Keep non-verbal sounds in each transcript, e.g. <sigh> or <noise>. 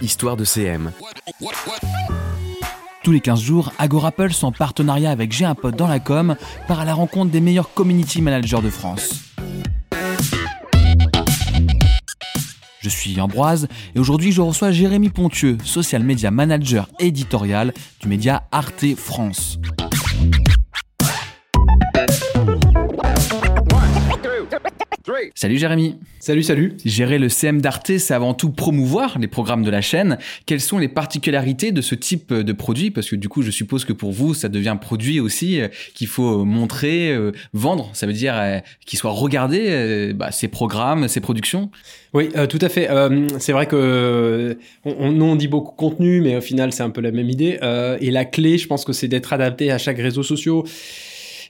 Histoire de CM. Tous les 15 jours, AgoRapple, en partenariat avec J'ai un pote dans la com, part à la rencontre des meilleurs community managers de France. Je suis Ambroise et aujourd'hui je reçois Jérémy Pontieux, social media manager éditorial du média Arte France. Salut Jérémy. Salut, salut. Gérer le CM d'Arte, c'est avant tout promouvoir les programmes de la chaîne. Quelles sont les particularités de ce type de produit? Parce que du coup, je suppose que pour vous, ça devient un produit aussi euh, qu'il faut montrer, euh, vendre. Ça veut dire euh, qu'il soit regardé, bah, ces programmes, ces productions? Oui, tout à fait. c'est vrai que on, nous on dit beaucoup contenu, mais au final, c'est un peu la même idée. et la clé, je pense que c'est d'être adapté à chaque réseau social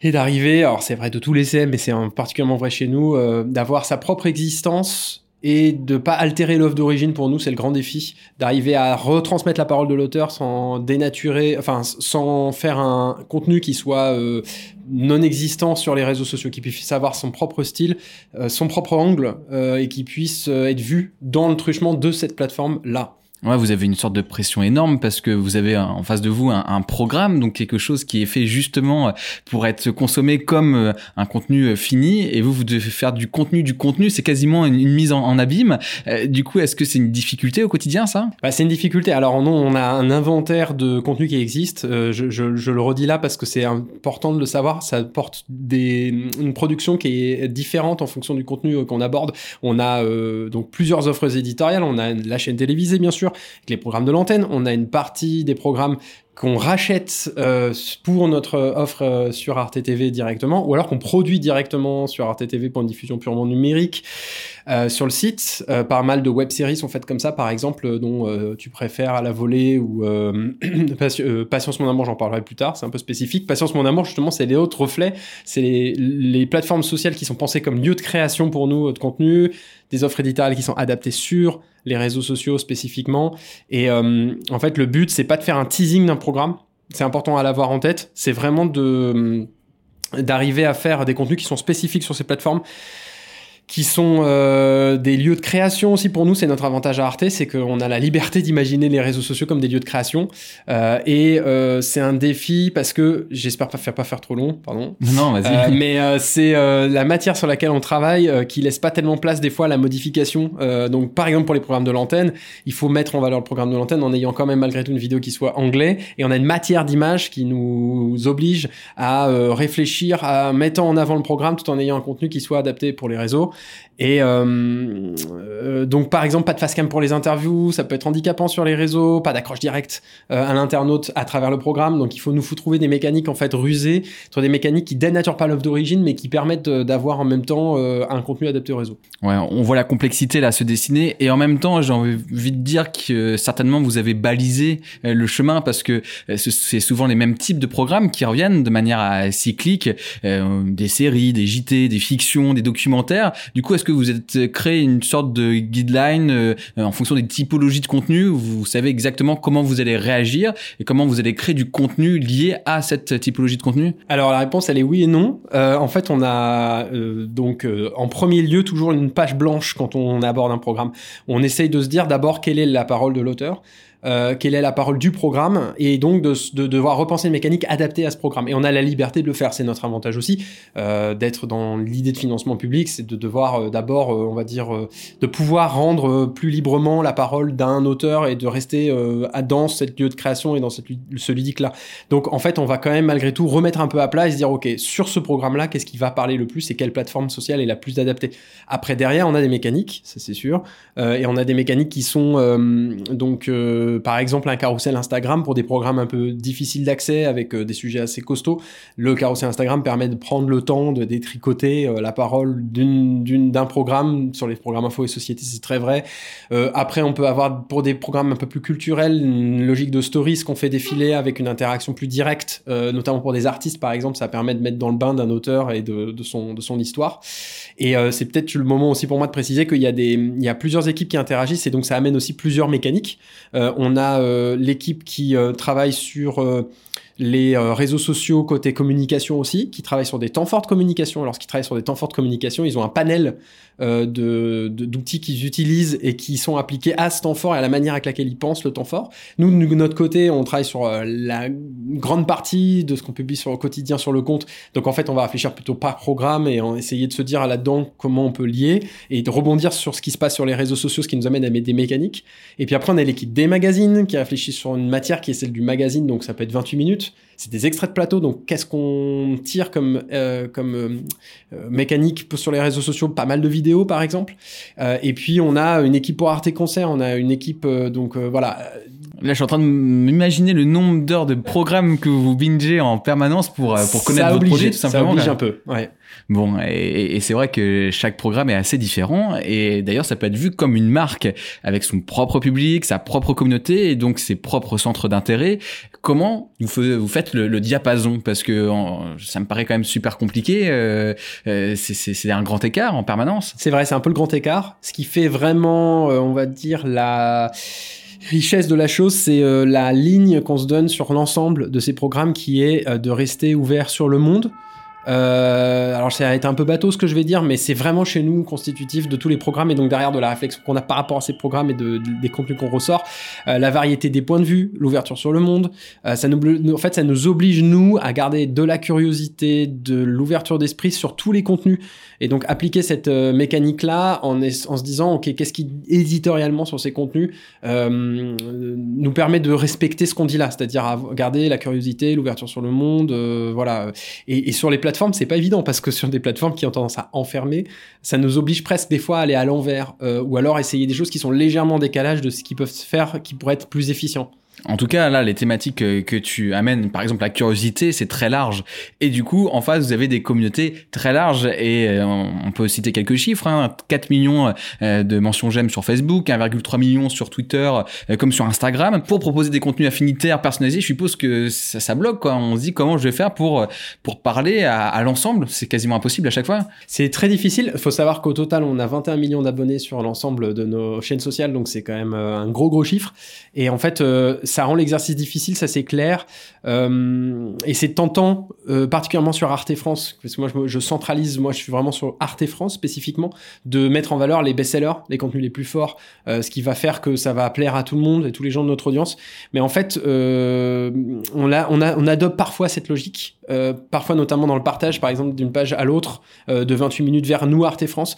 et d'arriver, alors c'est vrai de tous les CM, mais c'est particulièrement vrai chez nous, euh, d'avoir sa propre existence et de pas altérer l'offre d'origine pour nous, c'est le grand défi, d'arriver à retransmettre la parole de l'auteur sans dénaturer, enfin sans faire un contenu qui soit euh, non existant sur les réseaux sociaux, qui puisse avoir son propre style, euh, son propre angle et qui puisse être vu dans le truchement de cette plateforme là. Ouais, vous avez une sorte de pression énorme parce que vous avez en face de vous un, programme, donc quelque chose qui est fait justement euh, pour être consommé comme euh, un contenu euh, fini, et vous, vous devez faire du contenu du contenu, c'est quasiment une, mise en, abîme. du coup, est-ce que c'est une difficulté au quotidien, ça? Bah, C'est une difficulté. Alors non, on a un inventaire de contenu qui existe. je, le redis là parce que c'est important de le savoir. Ça porte des, une production qui est différente en fonction du contenu qu'on aborde. On a donc plusieurs offres éditoriales. On a la chaîne télévisée, bien sûr avec les programmes de l'antenne. On a une partie des programmes qu'on rachète euh, pour notre offre euh, sur Arte directement, ou alors qu'on produit directement sur Arte TV pour une diffusion purement numérique euh, sur le site. pas mal de web-séries sont faites comme ça, par exemple, dont tu préfères à la volée ou <clears throat> Patience mon amour, j'en parlerai plus tard, c'est un peu spécifique. Patience mon amour, justement, c'est les autres reflets, c'est les, plateformes sociales qui sont pensées comme lieu de création pour nous de contenu, des offres éditoriales qui sont adaptées sur les réseaux sociaux spécifiquement. Et en fait, le but, c'est pas de faire un teasing d'un C'est important à l'avoir en tête. C'est vraiment d'arriver à faire des contenus qui sont spécifiques sur ces plateformes qui sont euh, des lieux de création aussi pour nous. C'est notre avantage à Arte, c'est qu'on a la liberté d'imaginer les réseaux sociaux comme des lieux de création. Euh, et euh, c'est un défi parce que j'espère pas faire pas faire trop long, pardon. Non, vas-y. mais c'est la matière sur laquelle on travaille qui laisse pas tellement place des fois à la modification. donc par exemple pour les programmes de l'antenne, il faut mettre en valeur le programme de l'antenne en ayant quand même malgré tout une vidéo qui soit anglais. Et on a une matière d'image qui nous oblige à réfléchir, à mettre en avant le programme tout en ayant un contenu qui soit adapté pour les réseaux. Et euh, euh, donc, par exemple, pas de face cam pour les interviews, ça peut être handicapant sur les réseaux, pas d'accroche directe euh, à l'internaute à travers le programme. Donc, il faut nous faut trouver des mécaniques en fait rusées, des mécaniques qui dénaturent pas l'offre d'origine, mais qui permettent d'avoir en même temps un contenu adapté au réseau. Ouais, on voit la complexité là se dessiner, et en même temps, j'ai envie de dire que certainement vous avez balisé le chemin parce que c'est souvent les mêmes types de programmes qui reviennent de manière cyclique, des séries, des JT, des fictions, des documentaires. Du coup, est-ce que vous êtes créé une sorte de guideline euh, en fonction des typologies de contenu Vous savez exactement comment vous allez réagir et comment vous allez créer du contenu lié à cette typologie de contenu? Alors la réponse, elle est oui et non. Euh, en fait, on a euh, donc en premier lieu toujours une page blanche quand on aborde un programme. On essaye de se dire d'abord quelle est la parole de l'auteur. Euh, quelle est la parole du programme, et donc de, de, devoir repenser une mécanique adaptée à ce programme. Et on a la liberté de le faire, c'est notre avantage aussi, euh, d'être dans l'idée de financement public, c'est de devoir euh, d'abord, euh, on va dire, de pouvoir rendre plus librement la parole d'un auteur et de rester dans cette lieu de création et dans cette, ce ludique-là. Donc en fait, on va quand même malgré tout remettre un peu à plat et se dire, ok, sur ce programme-là, qu'est-ce qui va parler le plus et quelle plateforme sociale est la plus adaptée? Après, derrière, on a des mécaniques, ça c'est sûr, et on a des mécaniques qui sont donc par exemple un carrousel Instagram pour des programmes un peu difficiles d'accès avec euh, des sujets assez costauds. Le carrousel Instagram permet de prendre le temps de détricoter euh, la parole d'un programme sur les programmes info et société, c'est très vrai. Euh, après, on peut avoir pour des programmes un peu plus culturels une logique de stories qu'on fait défiler avec une interaction plus directe, notamment pour des artistes par exemple, ça permet de mettre dans le bain d'un auteur et de, de, son, de son histoire. Et c'est peut-être le moment aussi pour moi de préciser qu'il y a des, il y a plusieurs équipes qui interagissent et donc ça amène aussi plusieurs mécaniques. on a euh, l'équipe qui euh, travaille sur euh, les réseaux sociaux côté communication aussi, qui travaillent sur des temps forts de communication. Lorsqu'ils travaillent sur des temps forts de communication, ils ont un panel d'outils qu'ils utilisent et qui sont appliqués à ce temps fort et à la manière avec laquelle ils pensent le temps fort. Nous, de notre côté, on travaille sur euh, la grande partie de ce qu'on publie sur le quotidien sur le compte. Donc en fait, on va réfléchir plutôt par programme et en essayer de se dire là-dedans comment on peut lier et de rebondir sur ce qui se passe sur les réseaux sociaux, ce qui nous amène à mettre des mécaniques. Et puis après, on a l'équipe des magazines qui réfléchit sur une matière qui est celle du magazine, donc ça peut être 28 minutes c'est des extraits de plateau. Donc, qu'est-ce qu'on tire comme, euh, comme euh, euh, mécanique sur les réseaux sociaux? Pas mal de vidéos, par exemple. et puis, on a une équipe pour Arte Concert. On a une équipe, donc voilà. Là, je suis en train de m'imaginer le nombre d'heures de programmes que vous bingez en permanence pour, pour connaître votre projet, tout simplement. Ça oblige un peu, ouais. Bon, et, et c'est vrai que chaque programme est assez différent, et d'ailleurs ça peut être vu comme une marque avec son propre public, sa propre communauté, et donc ses propres centres d'intérêt. Comment vous, faites le, le, diapason? Parce que ça me paraît quand même super compliqué. Euh, euh, c'est un grand écart en permanence. C'est vrai, c'est un peu le grand écart. Ce qui fait vraiment, euh, on va dire, la richesse de la chose, c'est euh, la ligne qu'on se donne sur l'ensemble de ces programmes qui est de rester ouvert sur le monde, euh, alors ça va être un peu bateau ce que je vais dire, mais c'est vraiment chez nous constitutif de tous les programmes et donc derrière de la réflexion qu'on a par rapport à ces programmes et de, des contenus qu'on ressort, euh, la variété des points de vue, l'ouverture sur le monde, euh, ça nous, en fait ça nous oblige nous à garder de la curiosité, de l'ouverture d'esprit sur tous les contenus et donc appliquer cette euh, mécanique là en, se disant ok qu'est-ce qui éditorialement sur ces contenus euh, nous permet de respecter ce qu'on dit là, c'est-à-dire garder la curiosité, l'ouverture sur le monde, voilà et, sur les plateformes plateformes, c'est pas évident parce que sur des plateformes qui ont tendance à enfermer, ça nous oblige presque des fois à aller à l'envers euh, ou alors essayer des choses qui sont légèrement décalage de ce qui peuvent se faire, qui pourraient être plus efficients. En tout cas, là, les thématiques que tu amènes, par exemple la curiosité, c'est très large. Et du coup, en face, vous avez des communautés très larges. Et euh, on peut citer quelques chiffres. Hein, 4 millions euh, de mentions j'aime sur Facebook, 1,3 million sur Twitter, euh, comme sur Instagram. Pour proposer des contenus affinitaires, personnalisés, je suppose que ça, ça bloque. Quoi. On se dit comment je vais faire pour, pour parler à, à l'ensemble. C'est quasiment impossible à chaque fois. C'est très difficile. Il faut savoir qu'au total, on a 21 millions d'abonnés sur l'ensemble de nos chaînes sociales. Donc c'est quand même un gros, gros chiffre. Et en fait, ça rend l'exercice difficile, ça c'est clair. Euh, et c'est tentant, euh, particulièrement sur Arte France, parce que moi je, centralise, moi je suis vraiment sur Arte France spécifiquement, de mettre en valeur les best-sellers, les contenus les plus forts, euh, ce qui va faire que ça va plaire à tout le monde et tous les gens de notre audience. Mais en fait, on, a, on, a, on adopte parfois cette logique, parfois notamment dans le partage, par exemple, d'une page à l'autre, de 28 minutes vers nous, Arte France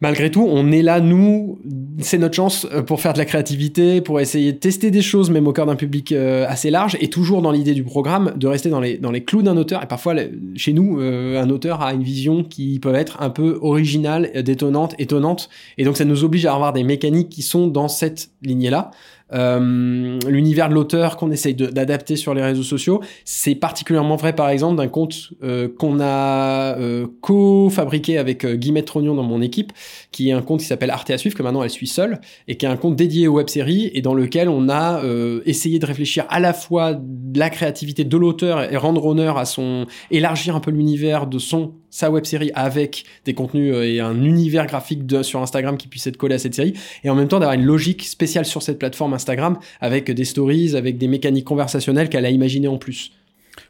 malgré tout, on est là, nous, c'est notre chance euh, pour faire de la créativité, pour essayer de tester des choses, même au cœur d'un public euh, assez large, et toujours dans l'idée du programme de rester dans les, clous d'un auteur. Et parfois, chez nous, euh, un auteur a une vision qui peut être un peu originale, détonnante, étonnante, et donc ça nous oblige à avoir des mécaniques qui sont dans cette lignée-là. Euh, l'univers de l'auteur qu'on essaye d'adapter sur les réseaux sociaux. C'est particulièrement vrai, par exemple, d'un compte euh, qu'on a euh, co-fabriqué avec Guillemette Trognon dans mon équipe, qui est un compte qui s'appelle Arte à suivre, que maintenant elle suit seule, et qui est un compte dédié aux web-séries, et dans lequel on a essayé de réfléchir à la fois de la créativité de l'auteur et rendre honneur à son... élargir un peu l'univers de son sa web série avec des contenus euh, et un univers graphique sur Instagram qui puisse être collé à cette série et en même temps d'avoir une logique spéciale sur cette plateforme Instagram avec des stories, avec des mécaniques conversationnelles qu'elle a imaginées en plus.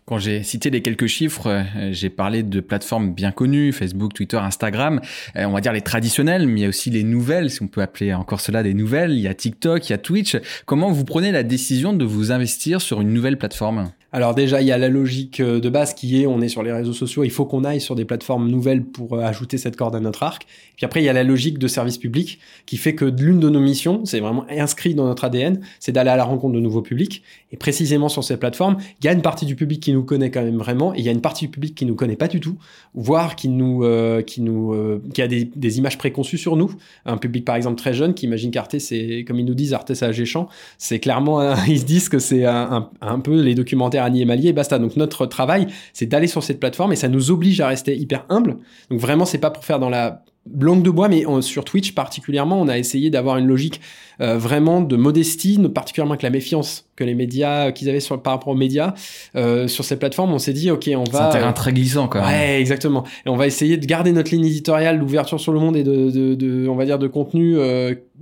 Quand j'ai cité les quelques chiffres, euh, j'ai parlé de plateformes bien connues, Facebook, Twitter, Instagram, euh, on va dire les traditionnelles, mais il y a aussi les nouvelles, si on peut appeler encore cela des nouvelles, il y a TikTok, il y a Twitch. Comment vous prenez la décision de vous investir sur une nouvelle plateforme? Alors déjà, il y a la logique euh, de base qui est, on est sur les réseaux sociaux, il faut qu'on aille sur des plateformes nouvelles pour euh, ajouter cette corde à notre arc. Puis après, il y a la logique de service public qui fait que l'une de nos missions, c'est vraiment inscrit dans notre ADN, c'est d'aller à la rencontre de nouveaux publics. Et précisément sur ces plateformes, il y a une partie du public qui nous connaît quand même vraiment, et il y a une partie du public qui nous connaît pas du tout, voire qui nous, euh, qui nous, qui a des, images préconçues sur nous. Un public par exemple très jeune qui imagine qu'Arte, c'est comme ils nous disent, Arte c'est Agéchamp, c'est clairement, <laughs> ils se disent que c'est un, un peu les documentaires Annie et basta. Donc notre travail, c'est d'aller sur cette plateforme et ça nous oblige à rester hyper humble. Donc vraiment, c'est pas pour faire dans la langue de bois, mais sur Twitch particulièrement, on a essayé d'avoir une logique euh, vraiment de modestie, particulièrement avec la méfiance que les médias euh, qu'ils avaient sur, par rapport aux médias euh, sur ces plateformes. On s'est dit, ok, on va. C'est un terrain très glissant quand même. Ouais, exactement. Et on va essayer de garder notre ligne éditoriale d'ouverture sur le monde et de, de, de, on va dire, de contenu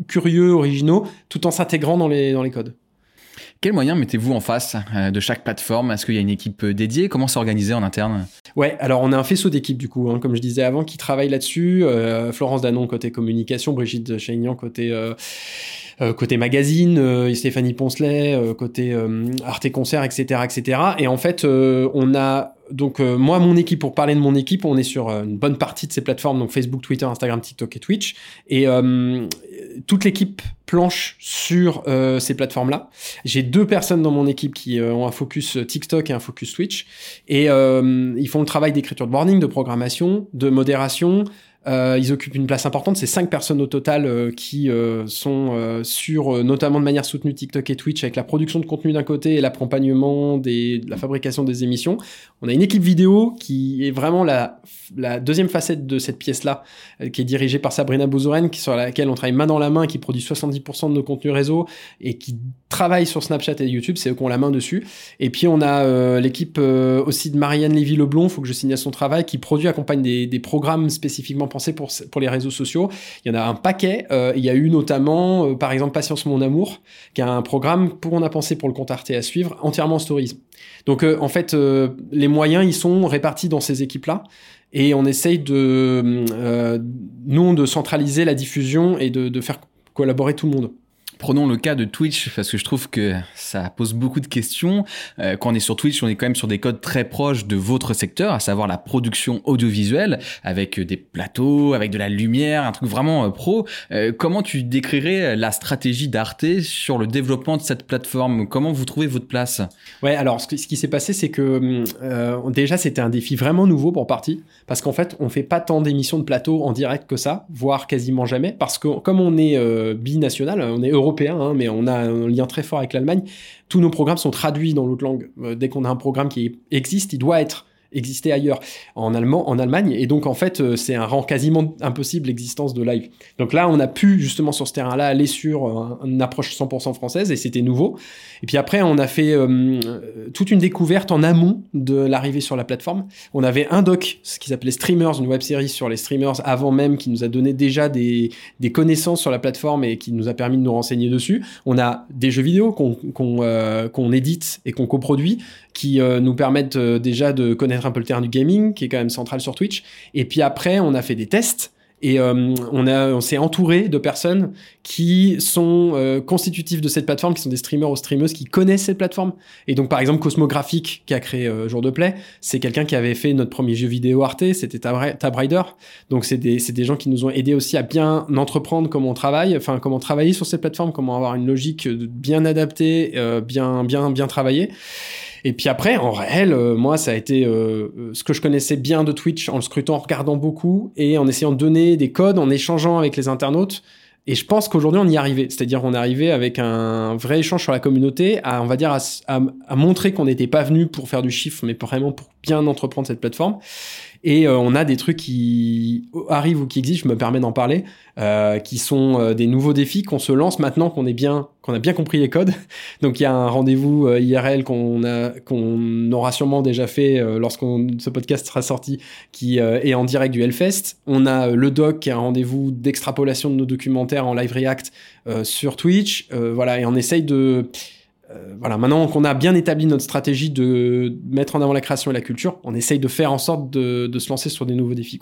curieux, originaux, tout en s'intégrant dans les dans les codes. Quels moyens mettez-vous en face de chaque plateforme? Est-ce qu'il y a une équipe dédiée? Comment c'est organisé en interne? Ouais, alors on a un faisceau d'équipe du coup, hein, comme je disais avant, qui travaille là-dessus. Florence Danon côté communication, Brigitte Chaignan côté euh, côté magazine, euh, Stéphanie Poncelet, euh, côté Arte Concert, etc., etc. Et en fait, on a donc moi, mon équipe, pour parler de mon équipe, on est sur une bonne partie de ces plateformes, donc Facebook, Twitter, Instagram, TikTok et Twitch. Et toute l'équipe planche sur ces plateformes-là. J'ai deux personnes dans mon équipe qui ont un focus TikTok et un focus Twitch. Et ils font le travail d'écriture de warning, de programmation, de modération, euh, ils occupent une place importante. C'est cinq personnes au total euh, qui euh, sont sur, notamment de manière soutenue, TikTok et Twitch, avec la production de contenu d'un côté et l'accompagnement de la fabrication des émissions. On a une équipe vidéo qui est vraiment la, deuxième facette de cette pièce-là, qui est dirigée par Sabrina Bouzouren, sur laquelle on travaille main dans la main, qui produit 70% de nos contenus réseau et qui travaille sur Snapchat et YouTube. C'est eux qui ont la main dessus. Et puis on a l'équipe aussi de Marianne Lévy-Leblon, faut que je signe son travail, qui produit, accompagne des, des programmes spécifiquement pour, les réseaux sociaux. Il y en a un paquet. Euh, il y a eu notamment, euh, par exemple, Patience Mon Amour, qui a un programme pour On a pensé pour le compte Arte à suivre, entièrement en stories. Donc, euh, en fait, les moyens, ils sont répartis dans ces équipes-là. Et on essaye de, nous, de centraliser la diffusion et de faire collaborer tout le monde. Prenons le cas de Twitch parce que je trouve que ça pose beaucoup de questions. Euh, quand on est sur Twitch, on est quand même sur des codes très proches de votre secteur, à savoir la production audiovisuelle avec des plateaux, avec de la lumière, un truc vraiment euh, pro. Euh, comment tu décrirais la stratégie d'Arte sur le développement de cette plateforme? Comment vous trouvez votre place? Ouais, alors ce, qui s'est passé, c'est que déjà c'était un défi vraiment nouveau pour partie parce qu'en fait on fait pas tant d'émissions de plateau en direct que ça, voire quasiment jamais, parce que comme on est binational, on est euro hein, mais on a un lien très fort avec l'Allemagne. Tous nos programmes sont traduits dans l'autre langue. Euh, dès qu'on a un programme qui existe, il doit être exister ailleurs, en Allemagne, et donc en fait euh, c'est un rang quasiment impossible l'existence de live. Donc là on a pu justement sur ce terrain-là aller sur euh, une approche 100% française et c'était nouveau. Et puis après on a fait euh, toute une découverte en amont de l'arrivée sur la plateforme. On avait un doc, ce qui s'appelait Streamers, une web série sur les streamers avant même, qui nous a donné déjà des, connaissances sur la plateforme et qui nous a permis de nous renseigner dessus. On a des jeux vidéo qu'on qu'on édite et qu'on coproduit qui nous permettent déjà de connaître un peu le terrain du gaming, qui est quand même central sur Twitch. Et puis après, on a fait des tests. Et euh, on, on s'est entouré de personnes qui sont euh, constitutives de cette plateforme, qui sont des streamers ou streameuses qui connaissent cette plateforme. Et donc, par exemple, Cosmographic, qui a créé euh, Jour de Play, c'est quelqu'un qui avait fait notre premier jeu vidéo Arte, c'était Tab, Rider. Donc, c'est des, des gens qui nous ont aidés aussi à bien entreprendre comment on travaille, enfin, comment travailler sur cette plateforme, comment avoir une logique bien adaptée, bien, bien, bien travaillée. Et puis après, en réel, euh, moi, ça a été euh, euh, ce que je connaissais bien de Twitch en le scrutant, en regardant beaucoup et en essayant de donner des codes, en échangeant avec les internautes. Et je pense qu'aujourd'hui, on y est arrivé. C'est-à-dire, on est arrivé avec un vrai échange sur la communauté, à, on va dire, à, à montrer qu'on n'était pas venu pour faire du chiffre, mais vraiment pour bien entreprendre cette plateforme. Et euh, on a des trucs qui arrivent ou qui existent, je me permets d'en parler, euh, qui sont euh, des nouveaux défis qu'on se lance maintenant qu'on est bien, qu'on a bien compris les codes. <laughs> Donc il y a un rendez-vous IRL qu'on a, aura sûrement déjà fait lorsqu'on ce podcast sera sorti, qui est en direct du Hellfest. On a le doc qui est un rendez-vous d'extrapolation de nos documentaires en live react sur Twitch. voilà, et on essaye de euh, voilà, maintenant qu'on a bien établi notre stratégie de mettre en avant la création et la culture, on essaye de faire en sorte de, se lancer sur des nouveaux défis.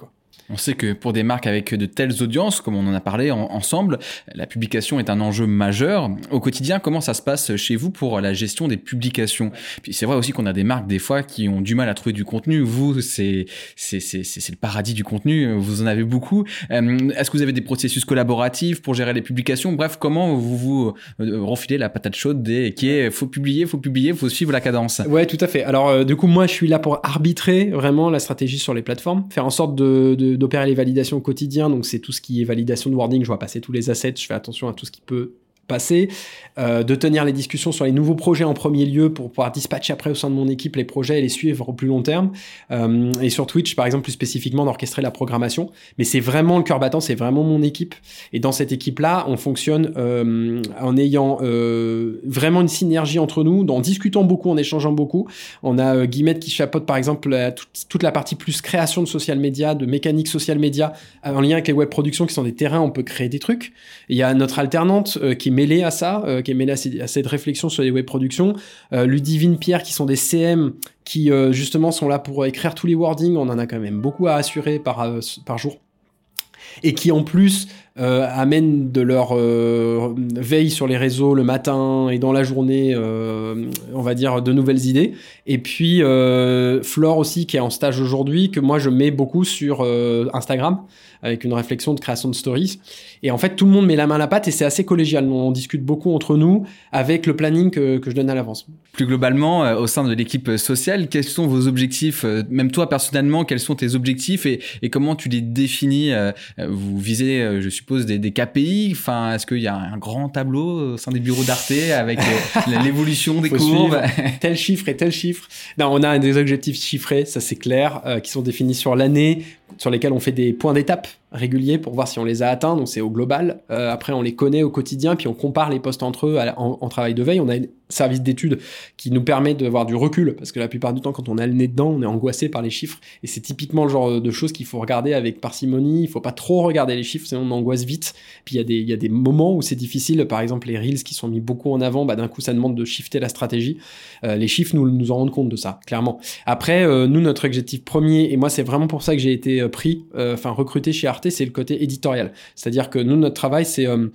On sait que pour des marques avec de telles audiences, comme on en a parlé ensemble, la publication est un enjeu majeur. Au quotidien, comment ça se passe chez vous pour la gestion des publications? Puis c'est vrai aussi qu'on a des marques des fois qui ont du mal à trouver du contenu. Vous, c'est le paradis du contenu. Vous en avez beaucoup. Euh, est-ce que vous avez des processus collaboratifs pour gérer les publications? Bref, comment vous vous euh, refilez la patate chaude des qui est faut publier, faut publier, faut suivre la cadence Ouais, tout à fait. Alors euh, du coup, moi, je suis là pour arbitrer vraiment la stratégie sur les plateformes, faire en sorte d'opérer les validations au quotidien. Donc, c'est tout ce qui est validation de wording. Je vois passer tous les assets. Je fais attention à tout ce qui peut passer, euh, de tenir les discussions sur les nouveaux projets en premier lieu pour pouvoir dispatcher après au sein de mon équipe les projets et les suivre au plus long terme. Euh, et sur Twitch, par exemple, plus spécifiquement d'orchestrer la programmation. Mais c'est vraiment le cœur battant, c'est vraiment mon équipe. Et dans cette équipe-là, on fonctionne euh, en ayant vraiment une synergie entre nous, en discutant beaucoup, en échangeant beaucoup. On a Guillemette qui chapeaute, par exemple, toute, la partie plus création de social media, de mécanique social media, en lien avec les web productions qui sont des terrains on peut créer des trucs. Il y a notre alternante qui mêlé à ça, qui est mêlé à, cette réflexion sur les web productions. Ludivine, Pierre, qui sont des CM qui justement sont là pour écrire tous les wordings. On en a quand même beaucoup à assurer par, par jour et qui en plus euh, amènent de leur euh, veille sur les réseaux le matin et dans la journée, euh, on va dire, de nouvelles idées. Et puis Flore aussi, qui est en stage aujourd'hui, que moi je mets beaucoup sur Instagram avec une réflexion de création de stories. Et en fait, tout le monde met la main à la pâte et c'est assez collégial. On discute beaucoup entre nous avec le planning que, que je donne à l'avance. Plus globalement, euh, au sein de l'équipe sociale, quels sont vos objectifs euh, Même toi, personnellement, quels sont tes objectifs et, et comment tu les définis euh, Vous visez, je suppose, des, des KPI. Enfin, est-ce qu'il y a un grand tableau au sein des bureaux d'Arte avec <laughs> l'évolution des courbes <laughs> Tel chiffre et tel chiffre. Non, on a des objectifs chiffrés, ça c'est clair, qui sont définis sur l'année, sur lesquels on fait des points d'étape réguliers pour voir si on les a atteints. Donc c'est au global. Euh, après, on les connaît au quotidien, puis on compare les postes entre eux en, travail de veille. On a un service d'études qui nous permet d'avoir du recul, parce que la plupart du temps, quand on a le nez dedans, on est angoissé par les chiffres. Et c'est typiquement le genre de choses qu'il faut regarder avec parcimonie. Il faut pas trop regarder les chiffres, sinon on angoisse vite. Puis il y, y a des moments où c'est difficile. Par exemple, les reels qui sont mis beaucoup en avant, bah, d'un coup, ça demande de shifter la stratégie. Euh, les chiffres nous, nous en rendent compte de ça, clairement. Après, euh, nous, notre objectif premier, et moi, c'est vraiment pour ça que j'ai été pris, enfin recruté chez C'est le côté éditorial. C'est-à-dire que nous, notre travail, c'est euh,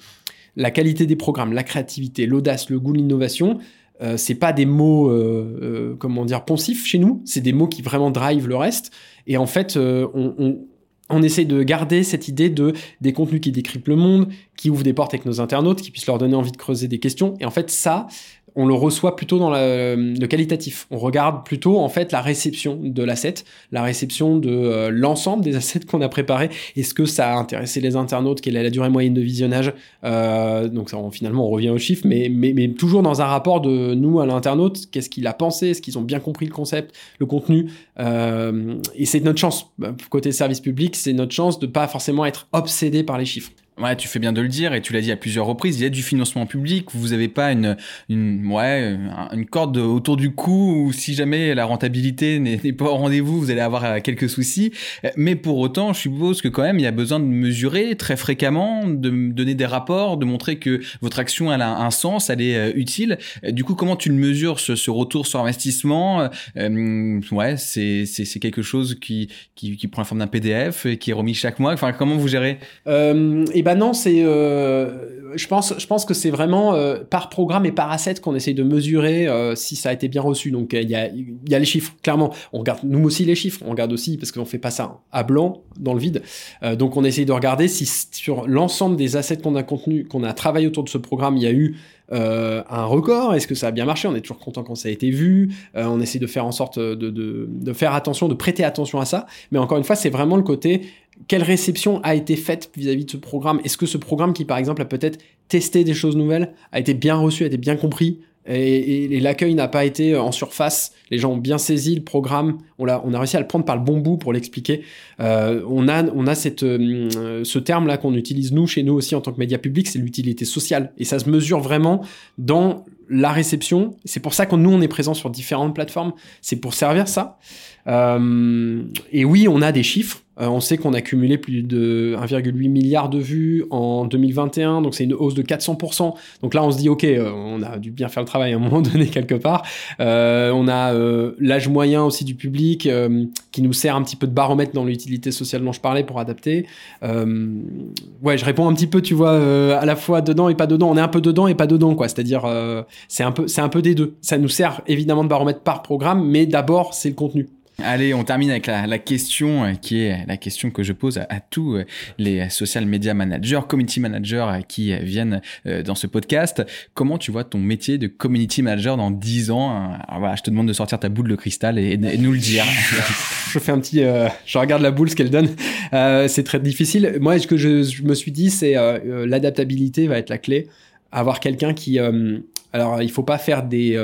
la qualité des programmes, la créativité, l'audace, le goût, l'innovation. Euh, c'est pas des mots, euh, comment dire, poncifs chez nous. C'est des mots qui vraiment drive le reste. Et en fait, on, on essaie de garder cette idée de des contenus qui décryptent le monde, qui ouvrent des portes avec nos internautes, qui puissent leur donner envie de creuser des questions. Et en fait, ça, on le reçoit plutôt dans le qualitatif. On regarde plutôt en fait la réception de l'asset, la réception de euh, l'ensemble des <laughs> assets qu'on a préparés. Est-ce que ça a intéressé les internautes? Quelle est la durée moyenne de visionnage? Euh, Donc ça, finalement, on revient aux chiffres, mais, toujours dans un rapport de nous à l'internaute. Qu'est-ce qu'il a pensé? Est-ce qu'ils ont bien compris le concept, le contenu? Euh, Et c'est notre chance côté service public, c'est notre chance de pas forcément être obsédé par les chiffres. Ouais, tu fais bien de le dire et tu l'as dit à plusieurs reprises. Il y a du financement public. Vous n'avez pas une, une, ouais, une corde autour du cou ou si jamais la rentabilité n'est pas au rendez-vous, vous allez avoir euh, quelques soucis. Mais pour autant, je suppose que quand même, il y a besoin de mesurer très fréquemment, de donner des rapports, de montrer que votre action elle a un sens, elle est euh, utile. Du coup, comment tu le mesures ce, retour sur investissement? Euh, Ouais, c'est c'est quelque chose qui, qui, prend la forme d'un PDF et qui est remis chaque mois. Enfin, comment vous gérez? Euh, Eh ben bah non, c'est, euh, je pense, je pense que c'est vraiment euh, par programme et par asset qu'on essaye de mesurer euh, si ça a été bien reçu. Donc il y a, y a les chiffres, clairement. On regarde nous aussi les chiffres, on regarde aussi parce qu'on fait pas ça à blanc dans le vide. donc on essaye de regarder si sur l'ensemble des assets qu'on a contenu, qu'on a travaillé autour de ce programme, il y a eu euh, un record Est-ce que ça a bien marché? On est toujours content quand ça a été vu. Euh, on essaie de faire en sorte de, de, de, faire attention, de prêter attention à ça. Mais encore une fois, c'est vraiment le côté quelle réception a été faite vis-à-vis de ce programme? Est-ce que ce programme qui, par exemple, a peut-être testé des choses nouvelles, a été bien reçu, a été bien compris? Et, l'accueil n'a pas été en surface. Les gens ont bien saisi le programme. On a, on a réussi à le prendre par le bon bout pour l'expliquer. Euh, on a, on a cette, euh, ce terme-là qu'on utilise nous, chez nous aussi en tant que média public, c'est l'utilité sociale. Et ça se mesure vraiment dans la réception. C'est pour ça que nous, on est présent sur différentes plateformes. C'est pour servir ça. Euh, et oui, on a des chiffres. Euh, on sait qu'on a cumulé plus de 1,8 milliard de vues en 2021, donc c'est une hausse de 400%. Donc là, on se dit, ok, euh, on a dû bien faire le travail à un moment <laughs> donné quelque part. On a l'âge moyen aussi du public qui nous sert un petit peu de baromètre dans l'utilité sociale dont je parlais pour adapter. ouais, je réponds un petit peu, tu vois, à la fois dedans et pas dedans. On est un peu dedans et pas dedans, quoi. C'est-à-dire, c'est un peu, c'est un peu des deux. Ça nous sert évidemment de baromètre par programme, mais d'abord, c'est le contenu. Allez, on termine avec la, question euh, qui est la question que je pose à, tous euh, les social media managers, community managers euh, qui viennent dans ce podcast. Comment tu vois ton métier de community manager dans 10 ans? Voilà, Je te demande de sortir ta boule de cristal et, nous le dire. <laughs> je fais un petit, je regarde la boule ce qu'elle donne. c'est très difficile. Moi, ce que je, je me suis dit, c'est l'adaptabilité va être la clé. Avoir quelqu'un qui, alors, il faut pas faire des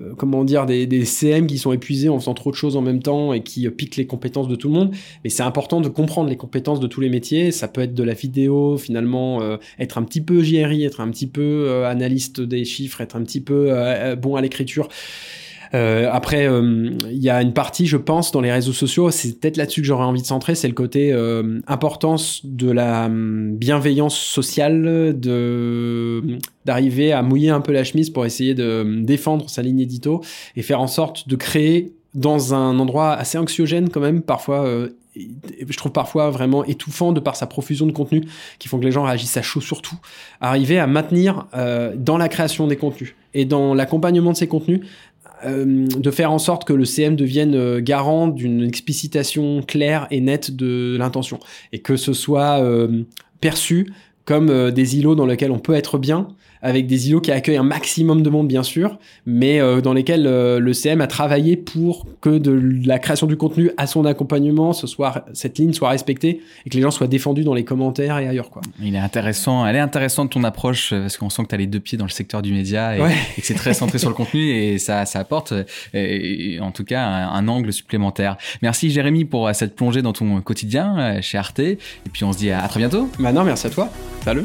euh, comment dire, des, CM qui sont épuisés en faisant trop de choses en même temps et qui euh, piquent les compétences de tout le monde. Mais c'est important de comprendre les compétences de tous les métiers. Ça peut être de la vidéo, finalement, euh, être un petit peu JRI, être un petit peu analyste des chiffres, être un petit peu bon à l'écriture. Euh, après, il y a une partie, je pense, dans les réseaux sociaux, c'est peut-être là-dessus que j'aurais envie de centrer, c'est le côté importance de la hum, bienveillance sociale, de d'arriver à mouiller un peu la chemise pour essayer de défendre sa ligne édito et faire en sorte de créer dans un endroit assez anxiogène quand même, parfois, euh, je trouve parfois vraiment étouffant de par sa profusion de contenu qui font que les gens réagissent à chaud surtout, arriver à maintenir euh, dans la création des contenus et dans l'accompagnement de ces contenus euh, de faire en sorte que le CM devienne euh, garant d'une explicitation claire et nette de l'intention. Et que ce soit euh, perçu comme des îlots dans lesquels on peut être bien avec des îlots qui accueillent un maximum de monde, bien sûr, mais euh, dans lesquels euh, le CM a travaillé pour que de la création du contenu à son accompagnement, ce soit, cette ligne soit respectée et que les gens soient défendus dans les commentaires et ailleurs. Quoi. Il est intéressant, elle est intéressante ton approche euh, parce qu'on sent que tu as les deux pieds dans le secteur du média et, que c'est très centré <laughs> sur le contenu et ça, ça apporte et, en tout cas un, angle supplémentaire. Merci Jérémy pour cette plongée dans ton quotidien chez Arte et puis on se dit à, très bientôt. Bah non, merci à toi. Salut